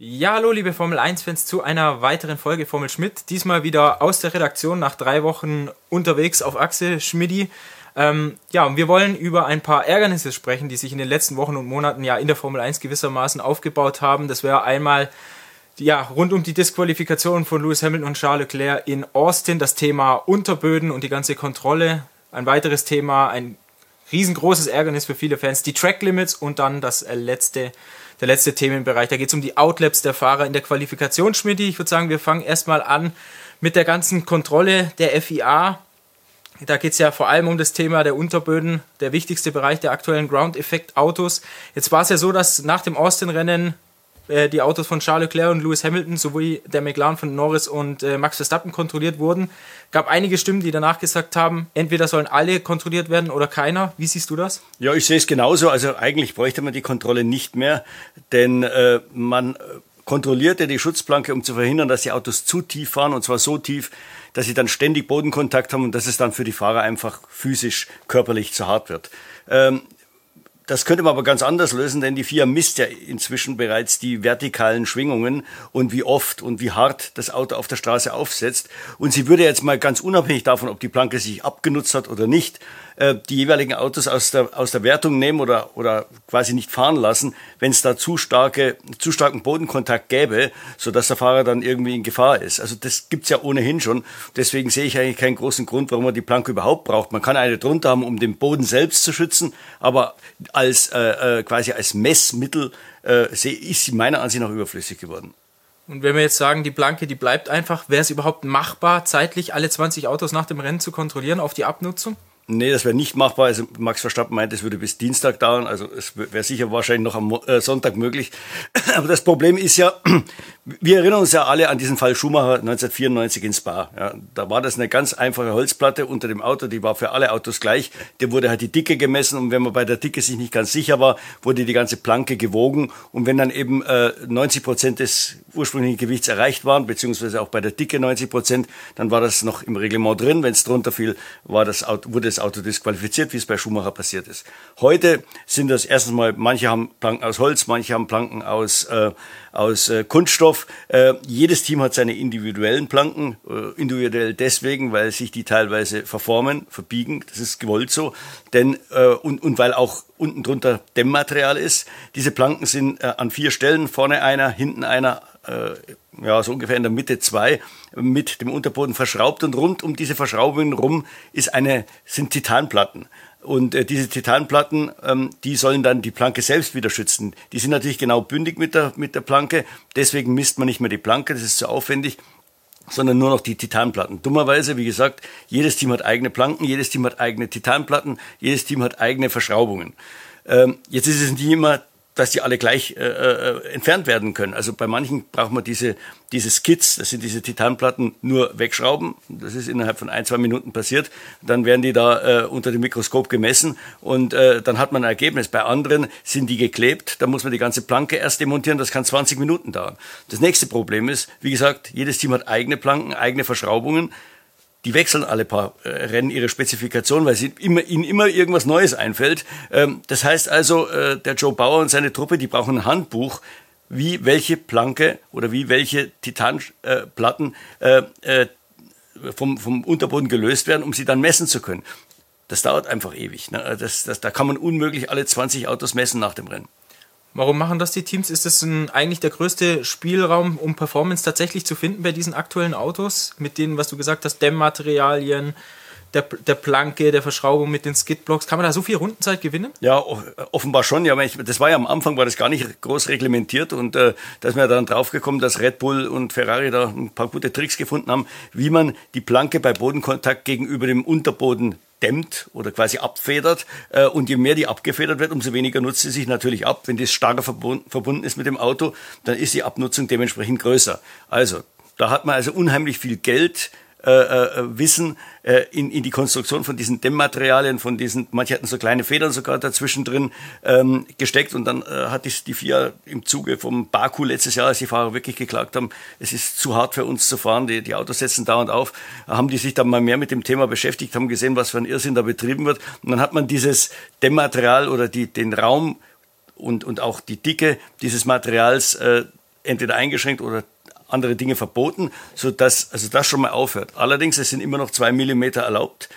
Ja, hallo liebe Formel 1-Fans zu einer weiteren Folge Formel Schmidt. Diesmal wieder aus der Redaktion nach drei Wochen unterwegs auf Achse Schmidti. Ähm, ja, und wir wollen über ein paar Ärgernisse sprechen, die sich in den letzten Wochen und Monaten ja in der Formel 1 gewissermaßen aufgebaut haben. Das wäre einmal ja, rund um die Disqualifikation von Lewis Hamilton und Charles Leclerc in Austin, das Thema Unterböden und die ganze Kontrolle. Ein weiteres Thema, ein riesengroßes Ärgernis für viele Fans, die Track Limits und dann das letzte der letzte Themenbereich. Da geht es um die Outlaps der Fahrer in der Qualifikation, Schmidt. Ich würde sagen, wir fangen erstmal an mit der ganzen Kontrolle der FIA. Da geht es ja vor allem um das Thema der Unterböden, der wichtigste Bereich der aktuellen Ground-Effekt-Autos. Jetzt war es ja so, dass nach dem Austin-Rennen äh, die Autos von Charles Leclerc und Lewis Hamilton sowie der McLaren von Norris und äh, Max Verstappen kontrolliert wurden. Gab einige Stimmen, die danach gesagt haben, entweder sollen alle kontrolliert werden oder keiner. Wie siehst du das? Ja, ich sehe es genauso. Also eigentlich bräuchte man die Kontrolle nicht mehr, denn äh, man äh, kontrollierte die Schutzplanke, um zu verhindern, dass die Autos zu tief fahren und zwar so tief, dass sie dann ständig Bodenkontakt haben und dass es dann für die Fahrer einfach physisch, körperlich zu hart wird. Ähm, das könnte man aber ganz anders lösen, denn die FIA misst ja inzwischen bereits die vertikalen Schwingungen und wie oft und wie hart das Auto auf der Straße aufsetzt. Und sie würde jetzt mal ganz unabhängig davon, ob die Planke sich abgenutzt hat oder nicht, äh, die jeweiligen Autos aus der, aus der Wertung nehmen oder, oder quasi nicht fahren lassen, wenn es da zu, starke, zu starken Bodenkontakt gäbe, sodass der Fahrer dann irgendwie in Gefahr ist. Also das gibt's ja ohnehin schon. Deswegen sehe ich eigentlich keinen großen Grund, warum man die Planke überhaupt braucht. Man kann eine drunter haben, um den Boden selbst zu schützen, aber als äh, äh, quasi als Messmittel äh, ist sie meiner Ansicht nach überflüssig geworden. Und wenn wir jetzt sagen, die Planke, die bleibt einfach, wäre es überhaupt machbar, zeitlich alle 20 Autos nach dem Rennen zu kontrollieren auf die Abnutzung? Nee, das wäre nicht machbar. Also Max Verstappen meint, es würde bis Dienstag dauern. Also es wäre sicher wahrscheinlich noch am äh, Sonntag möglich. Aber das Problem ist ja, wir erinnern uns ja alle an diesen Fall Schumacher 1994 in Spa. Ja, da war das eine ganz einfache Holzplatte unter dem Auto, die war für alle Autos gleich. Der wurde halt die Dicke gemessen und wenn man bei der Dicke sich nicht ganz sicher war, wurde die ganze Planke gewogen. Und wenn dann eben äh, 90 Prozent des ursprünglichen Gewichts erreicht waren, beziehungsweise auch bei der Dicke 90 Prozent, dann war das noch im Reglement drin. Wenn es drunter fiel, war das Auto, wurde das Auto disqualifiziert, wie es bei Schumacher passiert ist. Heute sind das erstens mal, manche haben Planken aus Holz, manche haben Planken aus, äh, aus äh, Kunststoff. Äh, jedes Team hat seine individuellen Planken, äh, individuell deswegen, weil sich die teilweise verformen, verbiegen, das ist gewollt so, denn äh, und, und weil auch unten drunter Dämmmaterial ist. Diese Planken sind äh, an vier Stellen, vorne einer, hinten einer, äh, ja, so ungefähr in der Mitte zwei, mit dem Unterboden verschraubt und rund um diese Verschraubungen rum ist eine, sind Titanplatten. Und äh, diese Titanplatten, ähm, die sollen dann die Planke selbst wieder schützen. Die sind natürlich genau bündig mit der, mit der Planke, deswegen misst man nicht mehr die Planke, das ist zu aufwendig sondern nur noch die Titanplatten. Dummerweise, wie gesagt, jedes Team hat eigene Planken, jedes Team hat eigene Titanplatten, jedes Team hat eigene Verschraubungen. Ähm, jetzt ist es nicht immer dass die alle gleich äh, äh, entfernt werden können. Also bei manchen braucht man diese, diese Skits, das sind diese Titanplatten, nur wegschrauben. Das ist innerhalb von ein, zwei Minuten passiert. Dann werden die da äh, unter dem Mikroskop gemessen und äh, dann hat man ein Ergebnis. Bei anderen sind die geklebt, da muss man die ganze Planke erst demontieren, das kann 20 Minuten dauern. Das nächste Problem ist, wie gesagt, jedes Team hat eigene Planken, eigene Verschraubungen die wechseln alle paar äh, Rennen ihre Spezifikation, weil sie immer, ihnen immer irgendwas Neues einfällt. Ähm, das heißt also, äh, der Joe Bauer und seine Truppe, die brauchen ein Handbuch, wie welche Planke oder wie welche Titanplatten äh, vom, vom Unterboden gelöst werden, um sie dann messen zu können. Das dauert einfach ewig. Ne? Das, das, da kann man unmöglich alle 20 Autos messen nach dem Rennen. Warum machen das die Teams? Ist das ein, eigentlich der größte Spielraum, um Performance tatsächlich zu finden bei diesen aktuellen Autos? Mit denen, was du gesagt hast, Dämmmaterialien, der, der Planke, der Verschraubung mit den Skidblocks. Kann man da so viel Rundenzeit gewinnen? Ja, offenbar schon. Ja, das war ja am Anfang, war das gar nicht groß reglementiert und äh, da ist mir dann draufgekommen, dass Red Bull und Ferrari da ein paar gute Tricks gefunden haben, wie man die Planke bei Bodenkontakt gegenüber dem Unterboden dämmt oder quasi abfedert. Äh, und je mehr die abgefedert wird, umso weniger nutzt sie sich natürlich ab. Wenn das stärker verbunden ist mit dem Auto, dann ist die Abnutzung dementsprechend größer. Also, da hat man also unheimlich viel Geld äh, äh, Wissen äh, in, in die Konstruktion von diesen Dämmmaterialien, von diesen, manche hatten so kleine Federn sogar dazwischen drin ähm, gesteckt. Und dann äh, hat die, die FIA im Zuge vom Baku letztes Jahr, als die Fahrer wirklich geklagt haben, es ist zu hart für uns zu fahren, die, die Autos setzen dauernd auf, haben die sich dann mal mehr mit dem Thema beschäftigt, haben gesehen, was für ein Irrsinn da betrieben wird. Und dann hat man dieses Dämmmaterial oder die, den Raum und, und auch die Dicke dieses Materials äh, entweder eingeschränkt oder andere Dinge verboten, so dass also das schon mal aufhört. Allerdings es sind immer noch zwei Millimeter erlaubt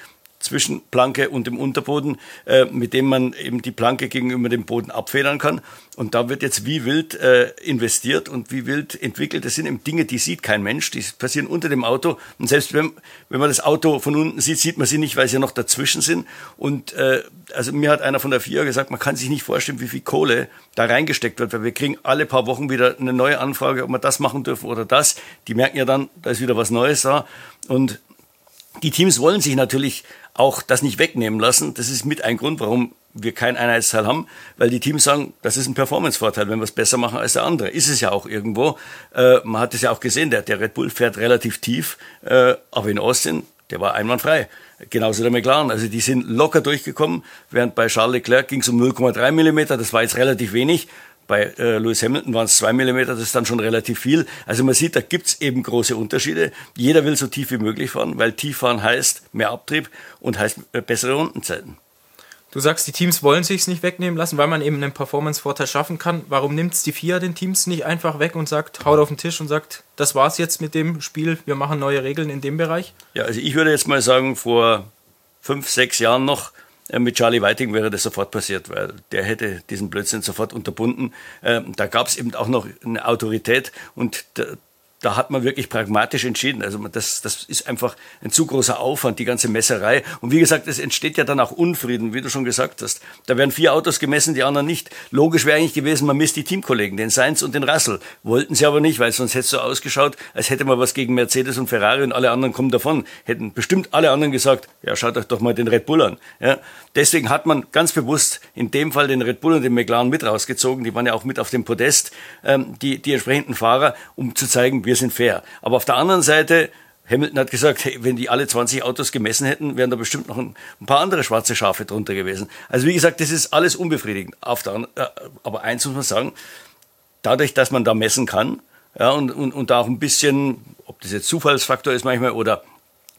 zwischen Planke und dem Unterboden, äh, mit dem man eben die Planke gegenüber dem Boden abfedern kann. Und da wird jetzt wie wild äh, investiert und wie wild entwickelt. Das sind eben Dinge, die sieht kein Mensch, die passieren unter dem Auto. Und selbst wenn, wenn man das Auto von unten sieht, sieht man sie nicht, weil sie noch dazwischen sind. Und äh, also mir hat einer von der FIA gesagt, man kann sich nicht vorstellen, wie viel Kohle da reingesteckt wird, weil wir kriegen alle paar Wochen wieder eine neue Anfrage, ob wir das machen dürfen oder das. Die merken ja dann, da ist wieder was Neues da. Und die Teams wollen sich natürlich auch das nicht wegnehmen lassen. Das ist mit ein Grund, warum wir kein Einheitsteil haben, weil die Teams sagen, das ist ein Performance-Vorteil, wenn wir es besser machen als der andere. Ist es ja auch irgendwo. Äh, man hat es ja auch gesehen, der, der Red Bull fährt relativ tief, äh, aber in Austin, der war einwandfrei. Genauso der McLaren. Also die sind locker durchgekommen, während bei Charles Leclerc ging es um 0,3 Millimeter. Das war jetzt relativ wenig. Bei äh, Lewis Hamilton waren es zwei Millimeter, das ist dann schon relativ viel. Also man sieht, da gibt's eben große Unterschiede. Jeder will so tief wie möglich fahren, weil tief fahren heißt mehr Abtrieb und heißt äh, bessere Rundenzeiten. Du sagst, die Teams wollen sich's nicht wegnehmen lassen, weil man eben einen Performance-Vorteil schaffen kann. Warum nimmt's die FIA den Teams nicht einfach weg und sagt, haut auf den Tisch und sagt, das war's jetzt mit dem Spiel, wir machen neue Regeln in dem Bereich? Ja, also ich würde jetzt mal sagen, vor fünf, sechs Jahren noch mit Charlie Whiting wäre das sofort passiert, weil der hätte diesen Blödsinn sofort unterbunden. Ähm, da gab es eben auch noch eine Autorität und da hat man wirklich pragmatisch entschieden. Also das, das ist einfach ein zu großer Aufwand, die ganze Messerei. Und wie gesagt, es entsteht ja dann auch Unfrieden, wie du schon gesagt hast. Da werden vier Autos gemessen, die anderen nicht. Logisch wäre eigentlich gewesen, man misst die Teamkollegen, den Sainz und den Russell. Wollten sie aber nicht, weil sonst hätte es so ausgeschaut, als hätte man was gegen Mercedes und Ferrari und alle anderen kommen davon. Hätten bestimmt alle anderen gesagt, ja, schaut euch doch mal den Red Bull an. Ja, deswegen hat man ganz bewusst in dem Fall den Red Bull und den McLaren mit rausgezogen. Die waren ja auch mit auf dem Podest, ähm, die, die entsprechenden Fahrer, um zu zeigen, wir sind fair. Aber auf der anderen Seite, Hamilton hat gesagt, hey, wenn die alle 20 Autos gemessen hätten, wären da bestimmt noch ein, ein, paar andere schwarze Schafe drunter gewesen. Also wie gesagt, das ist alles unbefriedigend. Auf der, äh, aber eins muss man sagen, dadurch, dass man da messen kann, ja, und, und, und da auch ein bisschen, ob das jetzt Zufallsfaktor ist manchmal oder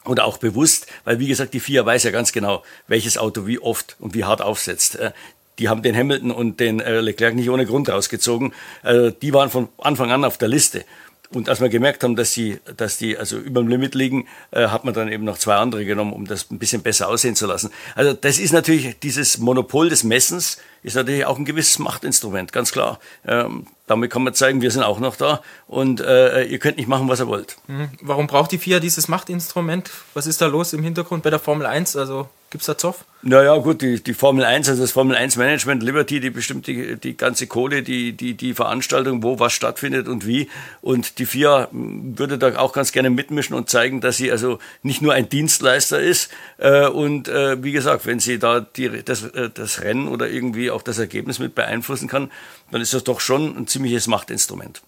oder auch bewusst, weil wie gesagt, die FIA weiß ja ganz genau, welches Auto wie oft und wie hart aufsetzt. Äh, die haben den Hamilton und den äh, Leclerc nicht ohne Grund rausgezogen. Die waren von Anfang an auf der Liste. Und als wir gemerkt haben, dass die, dass die also über dem Limit liegen, äh, hat man dann eben noch zwei andere genommen, um das ein bisschen besser aussehen zu lassen. Also das ist natürlich dieses Monopol des Messens ist natürlich auch ein gewisses Machtinstrument, ganz klar. Ähm, damit kann man zeigen, wir sind auch noch da und äh, ihr könnt nicht machen, was ihr wollt. Mhm. Warum braucht die FIA dieses Machtinstrument? Was ist da los im Hintergrund bei der Formel 1? Also gibt es da Zoff? Naja, gut, die, die Formel 1, also das Formel 1 Management, Liberty, die bestimmt die, die ganze Kohle, die, die, die Veranstaltung, wo was stattfindet und wie. Und die FIA würde da auch ganz gerne mitmischen und zeigen, dass sie also nicht nur ein Dienstleister ist. Äh, und äh, wie gesagt, wenn sie da die, das, äh, das Rennen oder irgendwie auch das Ergebnis mit beeinflussen kann, dann ist das doch schon ein ziemliches Machtinstrument.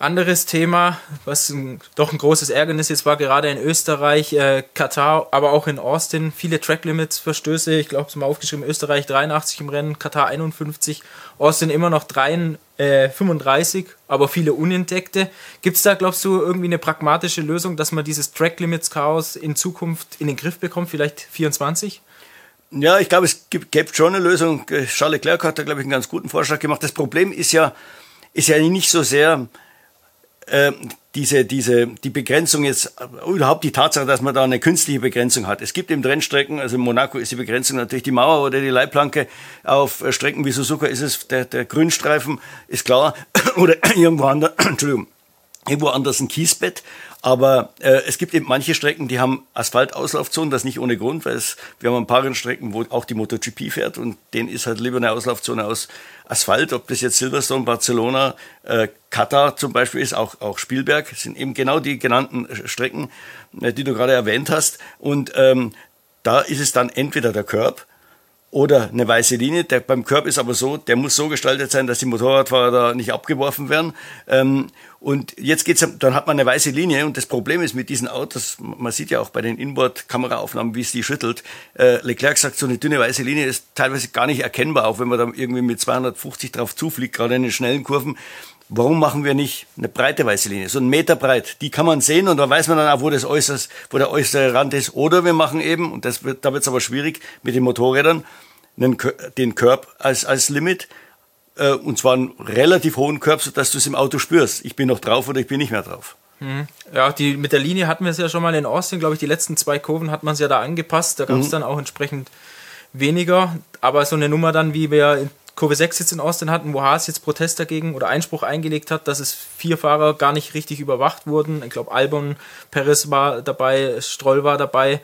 Anderes Thema, was ein, doch ein großes Ärgernis jetzt war, gerade in Österreich, äh, Katar, aber auch in Austin, viele Tracklimits-Verstöße. Ich glaube, es mal aufgeschrieben, Österreich 83 im Rennen, Katar 51, Austin immer noch 3, äh, 35, aber viele unentdeckte. Gibt es da, glaubst du, irgendwie eine pragmatische Lösung, dass man dieses Tracklimits-Chaos in Zukunft in den Griff bekommt, vielleicht 24? Ja, ich glaube, es gibt, gibt schon eine Lösung. Charles Leclerc hat da, glaube ich, einen ganz guten Vorschlag gemacht. Das Problem ist ja, ist ja nicht so sehr äh, diese, diese, die Begrenzung jetzt, überhaupt die Tatsache, dass man da eine künstliche Begrenzung hat. Es gibt im Rennstrecken, also in Monaco ist die Begrenzung natürlich die Mauer oder die Leitplanke. Auf Strecken wie Suzuka ist es der, der Grünstreifen, ist klar. oder irgendwo anders, Entschuldigung, irgendwo anders ein Kiesbett. Aber äh, es gibt eben manche Strecken, die haben Asphaltauslaufzonen, das nicht ohne Grund, weil es, wir haben ein paar Rennstrecken, wo auch die MotoGP fährt und denen ist halt lieber eine Auslaufzone aus Asphalt, ob das jetzt Silverstone, Barcelona, äh, Katar zum Beispiel ist, auch, auch Spielberg, sind eben genau die genannten Strecken, äh, die du gerade erwähnt hast. Und ähm, da ist es dann entweder der Curb, oder eine weiße Linie. Der, beim Curb ist aber so, der muss so gestaltet sein, dass die Motorradfahrer da nicht abgeworfen werden. Ähm, und jetzt geht's, dann hat man eine weiße Linie und das Problem ist mit diesen Autos, man sieht ja auch bei den Inboard-Kameraaufnahmen, wie es die schüttelt. Äh, Leclerc sagt, so eine dünne weiße Linie ist teilweise gar nicht erkennbar, auch wenn man da irgendwie mit 250 drauf zufliegt, gerade in den schnellen Kurven. Warum machen wir nicht eine breite weiße Linie, so einen Meter breit? Die kann man sehen und da weiß man dann auch, wo das äußerst, wo der äußere Rand ist. Oder wir machen eben, und das wird, da wird es aber schwierig mit den Motorrädern, den Curb als, als Limit äh, und zwar einen relativ hohen Körper, sodass du es im Auto spürst. Ich bin noch drauf oder ich bin nicht mehr drauf. Mhm. Ja, die, mit der Linie hatten wir es ja schon mal in Austin, glaube ich, die letzten zwei Kurven hat man es ja da angepasst. Da gab es mhm. dann auch entsprechend weniger. Aber so eine Nummer dann, wie wir Kurve 6 jetzt in Austin hatten, wo Haas jetzt Protest dagegen oder Einspruch eingelegt hat, dass es vier Fahrer gar nicht richtig überwacht wurden. Ich glaube, Albon, Perez war dabei, Stroll war dabei,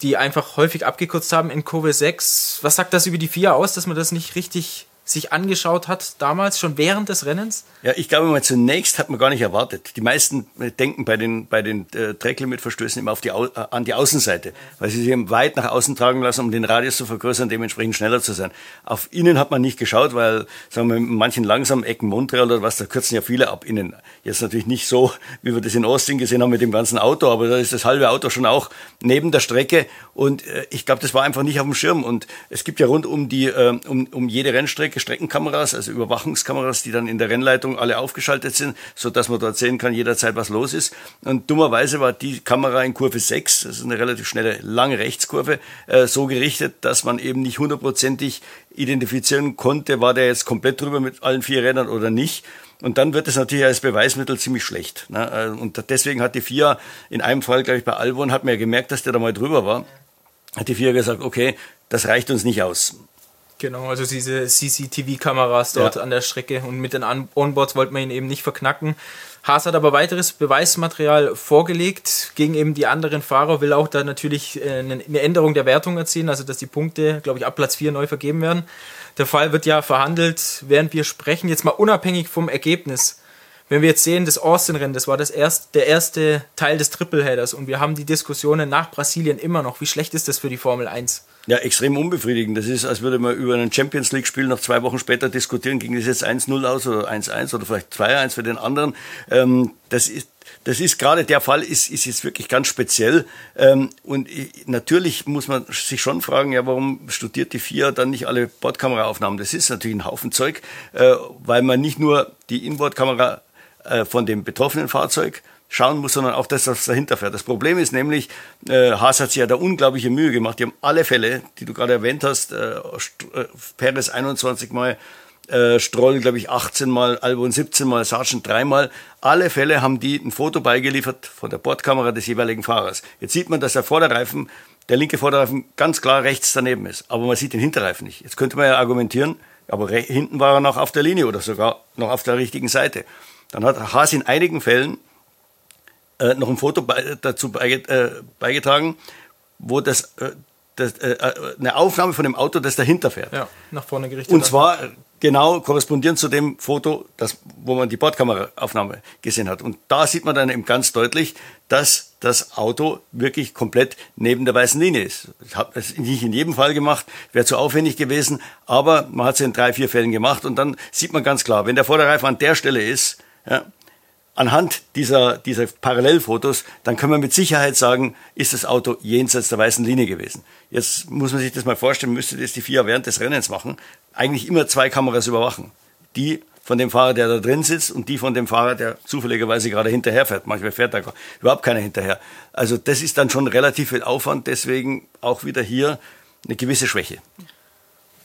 die einfach häufig abgekürzt haben in Kurve 6. Was sagt das über die vier aus, dass man das nicht richtig sich angeschaut hat, damals schon während des Rennens? Ja, ich glaube mal, zunächst hat man gar nicht erwartet. Die meisten äh, denken bei den, bei den äh, Tracklimit-Verstößen immer auf die, äh, an die Außenseite, weil sie sich weit nach außen tragen lassen, um den Radius zu vergrößern, dementsprechend schneller zu sein. Auf innen hat man nicht geschaut, weil, sagen wir, in manchen langsamen Ecken Montreal oder was, da kürzen ja viele ab innen. Jetzt natürlich nicht so, wie wir das in Austin gesehen haben mit dem ganzen Auto, aber da ist das halbe Auto schon auch neben der Strecke und äh, ich glaube, das war einfach nicht auf dem Schirm und es gibt ja rund um die, äh, um, um jede Rennstrecke Streckenkameras, also Überwachungskameras, die dann in der Rennleitung alle aufgeschaltet sind, so dass man dort sehen kann, jederzeit was los ist. Und dummerweise war die Kamera in Kurve 6, das ist eine relativ schnelle, lange Rechtskurve, äh, so gerichtet, dass man eben nicht hundertprozentig identifizieren konnte, war der jetzt komplett drüber mit allen vier Rädern oder nicht. Und dann wird es natürlich als Beweismittel ziemlich schlecht. Ne? Und deswegen hat die FIA in einem Fall, glaube ich, bei Albon, hat man ja gemerkt, dass der da mal drüber war, hat die FIA gesagt, okay, das reicht uns nicht aus. Genau, also diese CCTV-Kameras dort ja. an der Strecke und mit den Onboards wollte man ihn eben nicht verknacken. Haas hat aber weiteres Beweismaterial vorgelegt gegen eben die anderen Fahrer, will auch da natürlich äh, eine Änderung der Wertung erzielen, also dass die Punkte, glaube ich, ab Platz 4 neu vergeben werden. Der Fall wird ja verhandelt, während wir sprechen, jetzt mal unabhängig vom Ergebnis. Wenn wir jetzt sehen, das Austin-Rennen, das war das erst, der erste Teil des Tripleheaders und wir haben die Diskussionen nach Brasilien immer noch. Wie schlecht ist das für die Formel 1? Ja, extrem unbefriedigend. Das ist, als würde man über ein Champions League-Spiel noch zwei Wochen später diskutieren, ging es jetzt 1-0 aus oder 1-1 oder vielleicht 2-1 für den anderen. Ähm, das ist, das ist gerade der Fall, ist, ist jetzt wirklich ganz speziell. Ähm, und natürlich muss man sich schon fragen, ja, warum studiert die FIA dann nicht alle Bordkameraaufnahmen? Das ist natürlich ein Haufen Zeug, äh, weil man nicht nur die Inbordkamera äh, von dem betroffenen Fahrzeug schauen muss, sondern auch das, was dahinter fährt. Das Problem ist nämlich, äh, Haas hat sich ja da unglaubliche Mühe gemacht. Die haben alle Fälle, die du gerade erwähnt hast, äh, äh Perez 21 Mal, äh, Stroll, glaube ich, 18 Mal, Albon 17 Mal, Sargent dreimal. Alle Fälle haben die ein Foto beigeliefert von der Bordkamera des jeweiligen Fahrers. Jetzt sieht man, dass der Vorderreifen, der linke Vorderreifen ganz klar rechts daneben ist. Aber man sieht den Hinterreifen nicht. Jetzt könnte man ja argumentieren, aber hinten war er noch auf der Linie oder sogar noch auf der richtigen Seite. Dann hat Haas in einigen Fällen äh, noch ein Foto bei, dazu beige, äh, beigetragen, wo das, äh, das äh, äh, eine Aufnahme von dem Auto, das dahinter fährt. Ja, nach vorne gerichtet. Und zwar genau korrespondierend zu dem Foto, das, wo man die Bordkameraaufnahme gesehen hat. Und da sieht man dann eben ganz deutlich, dass das Auto wirklich komplett neben der weißen Linie ist. Ich habe es nicht in jedem Fall gemacht, wäre zu aufwendig gewesen, aber man hat es in drei, vier Fällen gemacht und dann sieht man ganz klar, wenn der Vorderreifen an der Stelle ist, ja, anhand dieser, dieser Parallelfotos, dann können wir mit Sicherheit sagen, ist das Auto jenseits der weißen Linie gewesen. Jetzt muss man sich das mal vorstellen, müsste das die FIA während des Rennens machen, eigentlich immer zwei Kameras überwachen. Die von dem Fahrer, der da drin sitzt und die von dem Fahrer, der zufälligerweise gerade hinterher fährt. Manchmal fährt da überhaupt keiner hinterher. Also das ist dann schon relativ viel Aufwand, deswegen auch wieder hier eine gewisse Schwäche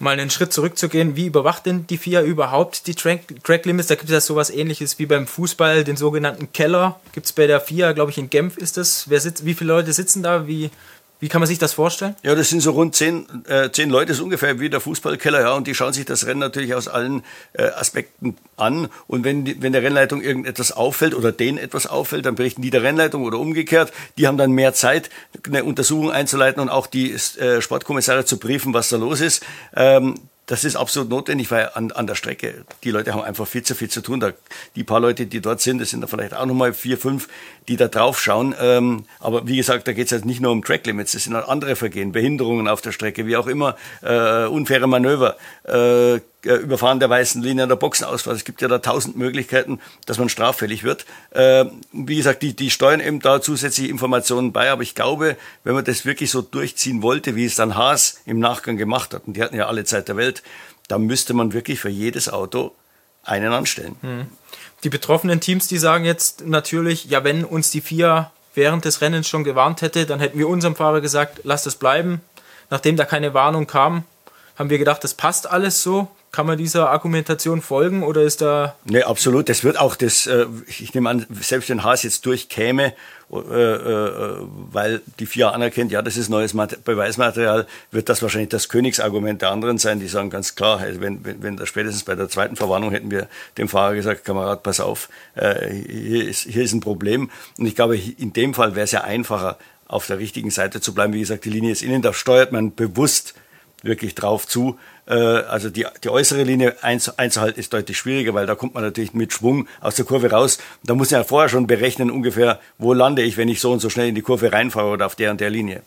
mal einen Schritt zurückzugehen, wie überwacht denn die FIA überhaupt die Track, Track Limits? Da gibt es ja sowas ähnliches wie beim Fußball, den sogenannten Keller. Gibt es bei der FIA, glaube ich, in Genf ist das. Wer sitzt, wie viele Leute sitzen da? Wie, wie kann man sich das vorstellen? Ja, das sind so rund zehn, äh, zehn Leute, ist ungefähr wie der Fußballkeller, ja, und die schauen sich das Rennen natürlich aus allen äh, Aspekten an. Und wenn, die, wenn der Rennleitung irgendetwas auffällt oder denen etwas auffällt, dann berichten die der Rennleitung oder umgekehrt. Die haben dann mehr Zeit, eine Untersuchung einzuleiten und auch die äh, Sportkommissare zu briefen, was da los ist. Ähm, das ist absolut notwendig, weil an, an der Strecke, die Leute haben einfach viel zu viel zu tun. Da, die paar Leute, die dort sind, das sind da vielleicht auch nochmal vier, fünf, die da drauf schauen. Ähm, aber wie gesagt, da geht es jetzt nicht nur um Track Limits, das sind auch andere Vergehen, Behinderungen auf der Strecke, wie auch immer, äh, unfaire Manöver, äh, Überfahren der weißen Linie an der Boxenausfahrt. Es gibt ja da tausend Möglichkeiten, dass man straffällig wird. Äh, wie gesagt, die, die steuern eben da zusätzliche Informationen bei, aber ich glaube, wenn man das wirklich so durchziehen wollte, wie es dann Haas im Nachgang gemacht hat, und die hatten ja alle Zeit der Welt, dann müsste man wirklich für jedes Auto einen anstellen. Hm. Die betroffenen Teams, die sagen jetzt natürlich, ja, wenn uns die vier während des Rennens schon gewarnt hätte, dann hätten wir unserem Fahrer gesagt, lass das bleiben. Nachdem da keine Warnung kam, haben wir gedacht, das passt alles so Kann man dieser Argumentation folgen oder ist da. Nee, absolut. Das wird auch das, äh, ich nehme an, selbst wenn Haas jetzt durchkäme, äh, äh, weil die FIA anerkennt, ja, das ist neues Beweismaterial, wird das wahrscheinlich das Königsargument der anderen sein, die sagen ganz klar, wenn, wenn, wenn das spätestens bei der zweiten Verwarnung hätten wir dem Fahrer gesagt, Kamerad, pass auf, hier, ist, hier ist ein Problem. Und ich glaube, in dem Fall wäre es ja einfacher, auf der richtigen Seite zu bleiben. Wie gesagt, die Linie ist innen, da steuert man bewusst wirklich drauf zu. Äh, also die, die äußere Linie einzuhalten ist deutlich schwieriger, weil da kommt man natürlich mit Schwung aus der Kurve raus. Da muss man ja vorher schon berechnen ungefähr, wo lande ich, wenn ich so und so schnell in die Kurve reinfahre oder auf der und der Linie.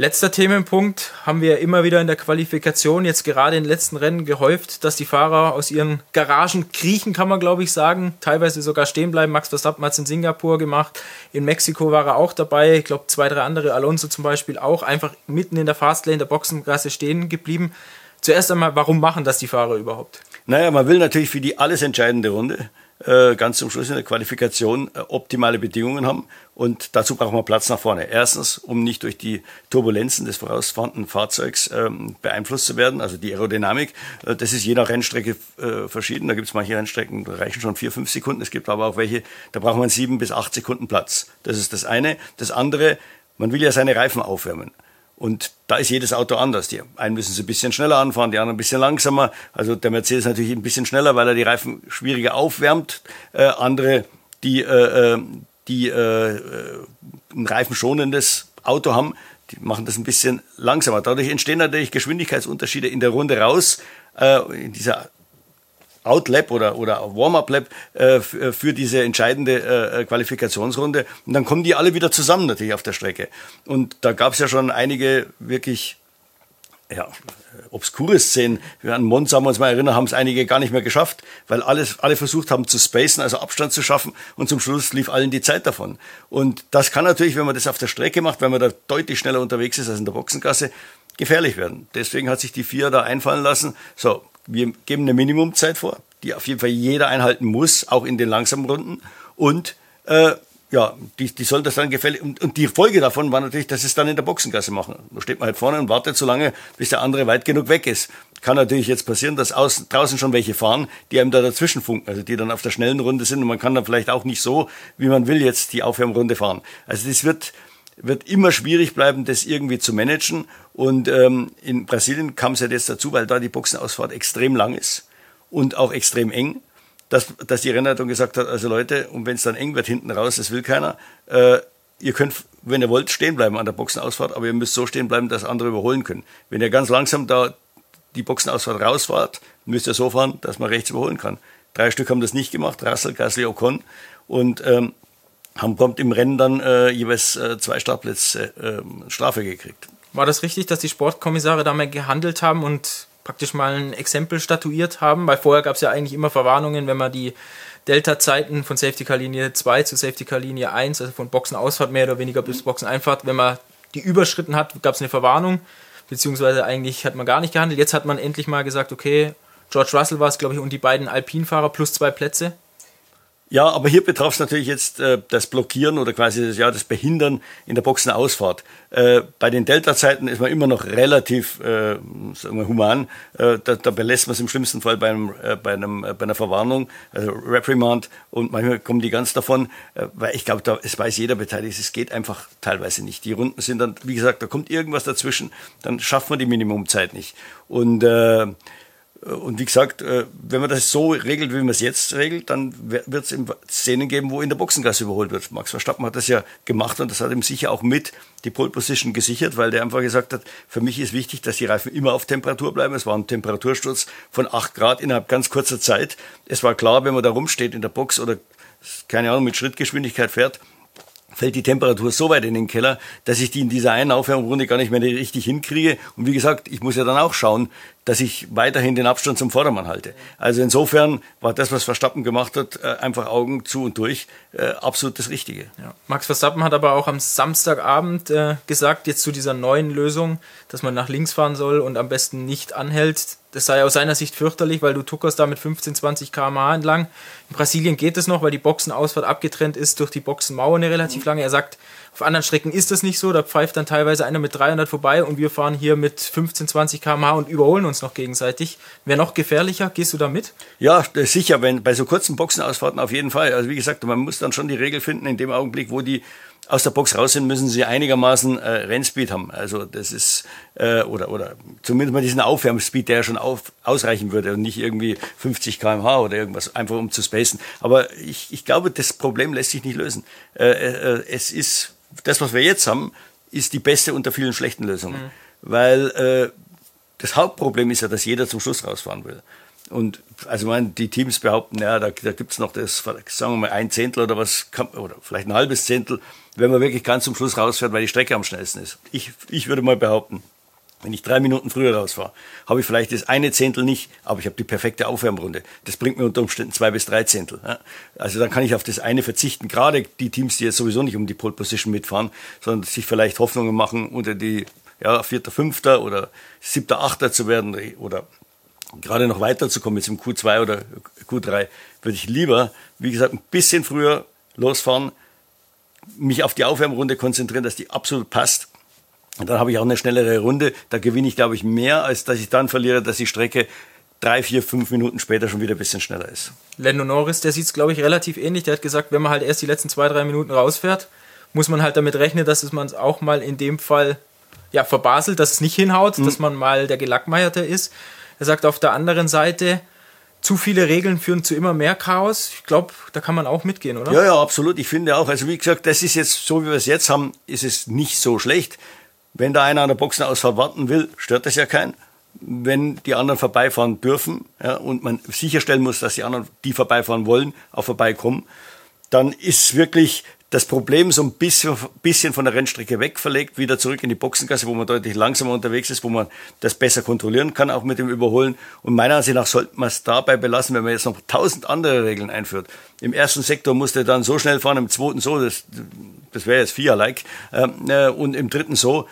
Letzter Themenpunkt haben wir immer wieder in der Qualifikation, jetzt gerade in den letzten Rennen gehäuft, dass die Fahrer aus ihren Garagen kriechen, kann man glaube ich sagen, teilweise sogar stehen bleiben. Max Verstappen hat es in Singapur gemacht, in Mexiko war er auch dabei, ich glaube zwei, drei andere, Alonso zum Beispiel auch, einfach mitten in der Fastlane der Boxengasse stehen geblieben. Zuerst einmal, warum machen das die Fahrer überhaupt? Naja, man will natürlich für die alles entscheidende Runde äh, ganz zum Schluss in der Qualifikation äh, optimale Bedingungen haben. Und dazu braucht man Platz nach vorne. Erstens, um nicht durch die Turbulenzen des vorausfahrenden Fahrzeugs ähm, beeinflusst zu werden, also die Aerodynamik. Äh, das ist je nach Rennstrecke äh, verschieden. Da gibt es manche Rennstrecken, da reichen schon vier, fünf Sekunden. Es gibt aber auch welche, da braucht man sieben bis acht Sekunden Platz. Das ist das eine. Das andere, man will ja seine Reifen aufwärmen. Und da ist jedes Auto anders. Die einen müssen sie ein bisschen schneller anfahren, die anderen ein bisschen langsamer. Also der Mercedes natürlich ein bisschen schneller, weil er die Reifen schwieriger aufwärmt. Äh, andere, die, äh, äh die äh, äh, ein reifenschonendes Auto haben, die machen das ein bisschen langsamer. Dadurch entstehen natürlich Geschwindigkeitsunterschiede in der Runde raus. Äh, in dieser Outlap oder, oder Warm-Up-Lap äh, äh, für diese entscheidende äh, Qualifikationsrunde. Und dann kommen die alle wieder zusammen natürlich auf der Strecke. Und da gab es ja schon einige wirklich ja, obskure Szenen. Wir an Monza, haben wir uns mal erinnern, haben es einige gar nicht mehr geschafft, weil alles, alle versucht haben zu spacen, also Abstand zu schaffen und zum Schluss lief allen die Zeit davon. Und das kann natürlich, wenn man das auf der Strecke macht, wenn man da deutlich schneller unterwegs ist als in der Boxengasse, gefährlich werden. Deswegen hat sich die FIA da einfallen lassen, so, wir geben eine Minimumzeit vor, die auf jeden Fall jeder einhalten muss, auch in den langsamen Runden. Und äh, ja, die, die sollen das dann gefällig. Und, und die Folge davon war natürlich, dass sie es dann in der Boxengasse machen. Da steht man halt vorne und wartet so lange, bis der andere weit genug weg ist. Kann natürlich jetzt passieren, dass außen, draußen schon welche fahren, die einem da dazwischen funken, also die dann auf der schnellen Runde sind und man kann dann vielleicht auch nicht so, wie man will, jetzt die Aufwärmrunde fahren. Also das wird, wird immer schwierig bleiben, das irgendwie zu managen. Und ähm, in Brasilien kam es ja jetzt dazu, weil da die Boxenausfahrt extrem lang ist und auch extrem eng, dass, dass die Rennleitung gesagt hat, also Leute, und wenn es dann eng wird hinten raus, das will keiner, äh, ihr könnt, wenn ihr wollt, stehen bleiben an der Boxenausfahrt, aber ihr müsst so stehen bleiben, dass andere überholen können. Wenn ihr ganz langsam da die Boxenausfahrt rausfahrt, müsst ihr so fahren, dass man rechts überholen kann. Drei Stück haben das nicht gemacht, Russell, Gasly, Ocon. Und ähm, haben kommt im Rennen dann äh, jeweils äh, zwei Startplätze äh, Strafe gekriegt. War das richtig, dass die Sportkommissare da mal gehandelt haben und praktisch mal ein Exempel statuiert haben? Weil vorher gab es ja eigentlich immer Verwarnungen, wenn man die Delta-Zeiten von Safety Car Linie 2 zu Safety Car Linie 1, also von Boxenausfahrt mehr oder weniger bis Boxeneinfahrt, wenn man die überschritten hat, gab es eine Verwarnung, beziehungsweise eigentlich hat man gar nicht gehandelt. Jetzt hat man endlich mal gesagt, okay, George Russell war es, glaube ich, und die beiden Alpinfahrer plus zwei Plätze. Ja, aber hier betraf es natürlich jetzt äh, das Blockieren oder quasi das, ja, das Behindern in der Boxenausfahrt. Äh, bei den Delta-Zeiten ist man immer noch relativ äh, sagen wir, human. Äh, da, da belässt man es im schlimmsten Fall beim, äh, bei, einem, äh, bei einer Verwarnung, also Reprimand, und manchmal kommen die ganz davon, äh, weil ich glaube, da es weiß jeder beteiligt, es geht einfach teilweise nicht. Die Runden sind dann, wie gesagt, da kommt irgendwas dazwischen, dann schafft man die Minimumzeit nicht. Und äh, und wie gesagt, äh, wenn man das so regelt, wie man es jetzt regelt, dann wird es Szenen geben, wo in der Boxengasse überholt wird. Max Verstappen hat das ja gemacht und das hat ihm sicher auch mit die Pole Position gesichert, weil der einfach gesagt hat, für mich ist wichtig, dass die Reifen immer auf Temperatur bleiben. Es war ein Temperatursturz von 8 Grad innerhalb ganz kurzer Zeit. Es war klar, wenn man da rumsteht in der Box oder keine Ahnung, mit Schrittgeschwindigkeit fährt, fällt die Temperatur so weit in den Keller, dass ich die in dieser einen Aufwärmrunde gar nicht mehr richtig hinkriege. Und wie gesagt, ich muss ja dann auch schauen, dass ich weiterhin den Abstand zum Vordermann halte. Also insofern war das, was Verstappen gemacht hat, äh, einfach Augen zu und durch, äh, absolut das Richtige. Ja. Max Verstappen hat aber auch am Samstagabend äh, gesagt, jetzt zu dieser neuen Lösung, dass man nach links fahren soll und am besten nicht anhält. Das sei aus seiner Sicht fürchterlich, weil du tuckerst da mit 15, 20 km/h entlang. In Brasilien geht es noch, weil die Boxenausfahrt abgetrennt ist durch die Boxenmauer eine relativ lange. Er sagt, Auf anderen Strecken ist das nicht so, da pfeift dann teilweise einer mit 300 vorbei und wir fahren hier mit 15, 20 km/h und überholen uns noch gegenseitig. Wäre noch gefährlicher, gehst du da mit? Ja, sicher, wenn bei so kurzen Boxenausfahrten auf jeden Fall. Also wie gesagt, man muss dann schon die Regel finden, in dem Augenblick, wo die aus der Box raus sind, müssen sie einigermaßen äh, Rennspeed haben. Also das ist, äh, oder, oder zumindest mal diesen Aufwärmspeed, der ja schon auf, ausreichen würde und nicht irgendwie 50 kmh oder irgendwas, einfach um zu spacen. Aber ich, ich glaube, das Problem lässt sich nicht lösen. Äh, äh, es ist, das, was wir jetzt haben, ist die beste unter vielen schlechten Lösungen. Mhm. Weil äh, das Hauptproblem ist ja, dass jeder zum Schluss rausfahren will. Und also man, die Teams behaupten, ja, da, da gibt es noch das, sagen wir mal, ein Zehntel oder was, oder vielleicht ein halbes Zehntel, wenn man wirklich ganz zum Schluss rausfährt, weil die Strecke am schnellsten ist. Ich, ich würde mal behaupten, wenn ich drei Minuten früher rausfahre, habe ich vielleicht das eine Zehntel nicht, aber ich habe die perfekte Aufwärmrunde. Das bringt mir unter Umständen zwei bis drei Zehntel. Also dann kann ich auf das eine verzichten. Gerade die Teams, die jetzt sowieso nicht um die Pole Position mitfahren, sondern sich vielleicht Hoffnungen machen, unter die ja, vierter, fünfter oder siebter, achter zu werden oder gerade noch weiterzukommen jetzt im Q2 oder Q3, würde ich lieber, wie gesagt, ein bisschen früher losfahren, mich auf die Aufwärmrunde konzentrieren, dass die absolut passt. Und dann habe ich auch eine schnellere Runde. Da gewinne ich, glaube ich, mehr, als dass ich dann verliere, dass die Strecke drei, vier, fünf Minuten später schon wieder ein bisschen schneller ist. Lando Norris, der sieht es, glaube ich, relativ ähnlich. Der hat gesagt, wenn man halt erst die letzten zwei, drei Minuten rausfährt, muss man halt damit rechnen, dass man es auch mal in dem Fall ja, verbaselt, dass es nicht hinhaut, mhm. dass man mal der Gelackmeierte ist. Er sagt auf der anderen Seite, zu viele Regeln führen zu immer mehr Chaos. Ich glaube, da kann man auch mitgehen, oder? Ja, ja, absolut. Ich finde auch. Also wie gesagt, das ist jetzt so, wie wir es jetzt haben, ist es nicht so schlecht. Wenn da einer an der Boxenausfahrt warten will, stört das ja keinen. Wenn die anderen vorbeifahren dürfen ja, und man sicherstellen muss, dass die anderen, die vorbeifahren wollen, auch vorbeikommen, dann ist wirklich das Problem so ein bisschen, bisschen von der Rennstrecke weg verlegt, wieder zurück in die Boxengasse, wo man deutlich langsamer unterwegs ist, wo man das besser kontrollieren kann, auch mit dem Überholen. Und meiner Ansicht nach sollte man es dabei belassen, wenn man jetzt noch tausend andere Regeln einführt. Im ersten Sektor musste dann so schnell fahren, im zweiten so, das, das wäre jetzt Vier-like, ähm, äh, und im dritten so,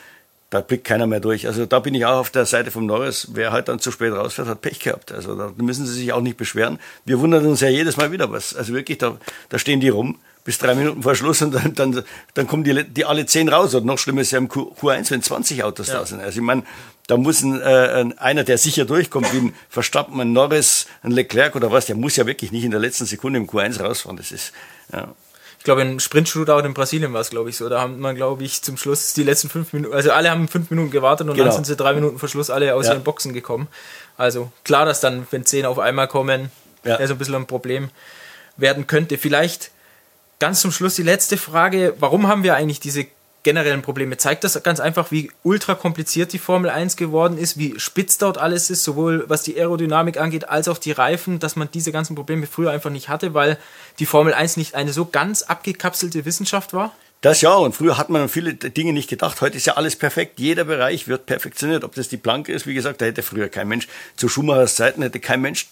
da blickt keiner mehr durch. Also da bin ich auch auf der Seite vom Norris. Wer halt dann zu spät rausfährt, hat Pech gehabt. Also da müssen sie sich auch nicht beschweren. Wir wundern uns ja jedes Mal wieder was. Also wirklich, da, da stehen die rum bis drei Minuten vor Schluss und dann, dann, dann kommen die, die alle zehn raus. Und noch schlimmer ist ja im Q, 1 wenn 20 Autos ja. da sind. Also ich meine, da muss ein, äh, einer, der sicher durchkommt, wie ein Verstappen, ein Norris, ein Leclerc oder was, der muss ja wirklich nicht in der letzten Sekunde im Q1 rausfahren. Das ist, ja. Ich glaube, in Sprint-Shootout in Brasilien war es, glaube ich, so. Da haben man, glaube ich, zum Schluss die letzten fünf Minuten, also alle haben fünf Minuten gewartet und genau. dann sind sie drei Minuten vor Schluss alle aus ja. ihren Boxen gekommen. Also klar, dass dann, wenn zehn auf einmal kommen, ja. so ein bisschen ein Problem werden könnte. Vielleicht ganz zum Schluss die letzte Frage. Warum haben wir eigentlich diese generellen Probleme? Zeigt das ganz einfach, wie ultra kompliziert die Formel 1 geworden ist, wie spitz dort alles ist, sowohl was die Aerodynamik angeht, als auch die Reifen, dass man diese ganzen Probleme früher einfach nicht hatte, weil die Formel 1 nicht eine so ganz abgekapselte Wissenschaft war? Das ja, und früher hat man an viele Dinge nicht gedacht. Heute ist ja alles perfekt. Jeder Bereich wird perfektioniert. Ob das die Planke ist, wie gesagt, da hätte früher kein Mensch, zu Schumachers Zeiten hätte kein Mensch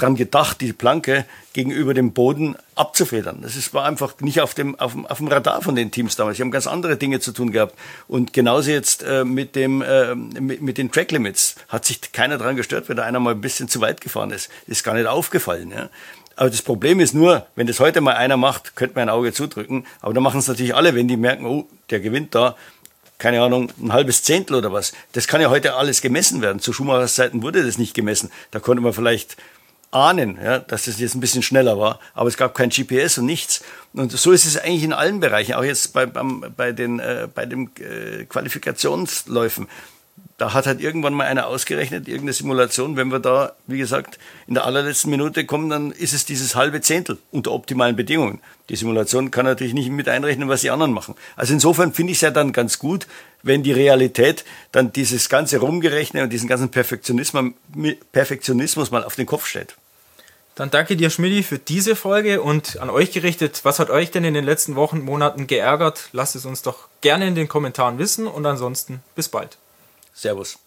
dran gedacht, die Planke gegenüber dem Boden abzufedern. Das ist, war einfach nicht auf dem, auf, dem, auf dem Radar von den Teams damals. Sie haben ganz andere Dinge zu tun gehabt. Und genauso jetzt äh, mit, dem, äh, mit, mit, den Track Limits hat sich keiner dran gestört, wenn da einer mal ein bisschen zu weit gefahren ist. Ist gar nicht aufgefallen. Ja. Aber das Problem ist nur, wenn das heute mal einer macht, könnte man ein Auge zudrücken. Aber da machen es natürlich alle, wenn die merken, oh, der gewinnt da, keine Ahnung, ein halbes Zehntel oder was. Das kann ja heute alles gemessen werden. Zu Schumachers Zeiten wurde das nicht gemessen. Da konnte man vielleicht ahnen, ja, dass das jetzt ein bisschen schneller war, aber es gab kein GPS und nichts. Und so ist es eigentlich in allen Bereichen, auch jetzt bei, beim, bei den äh, bei den äh, Qualifikationsläufen. Da hat halt irgendwann mal einer ausgerechnet, irgendeine Simulation, wenn wir da, wie gesagt, in der allerletzten Minute kommen, dann ist es dieses halbe Zehntel unter optimalen Bedingungen. Die Simulation kann natürlich nicht mit einrechnen, was die anderen machen. Also insofern finde ich es ja dann ganz gut, wenn die Realität dann dieses ganze Rumgerechnet und diesen ganzen Perfektionismus, Perfektionismus mal auf den Kopf stellt. Dann danke dir, Schmidti, für diese Folge und an euch gerichtet. Was hat euch denn in den letzten Wochen, Monaten geärgert? Lasst es uns doch gerne in den Kommentaren wissen und ansonsten bis bald. Servus.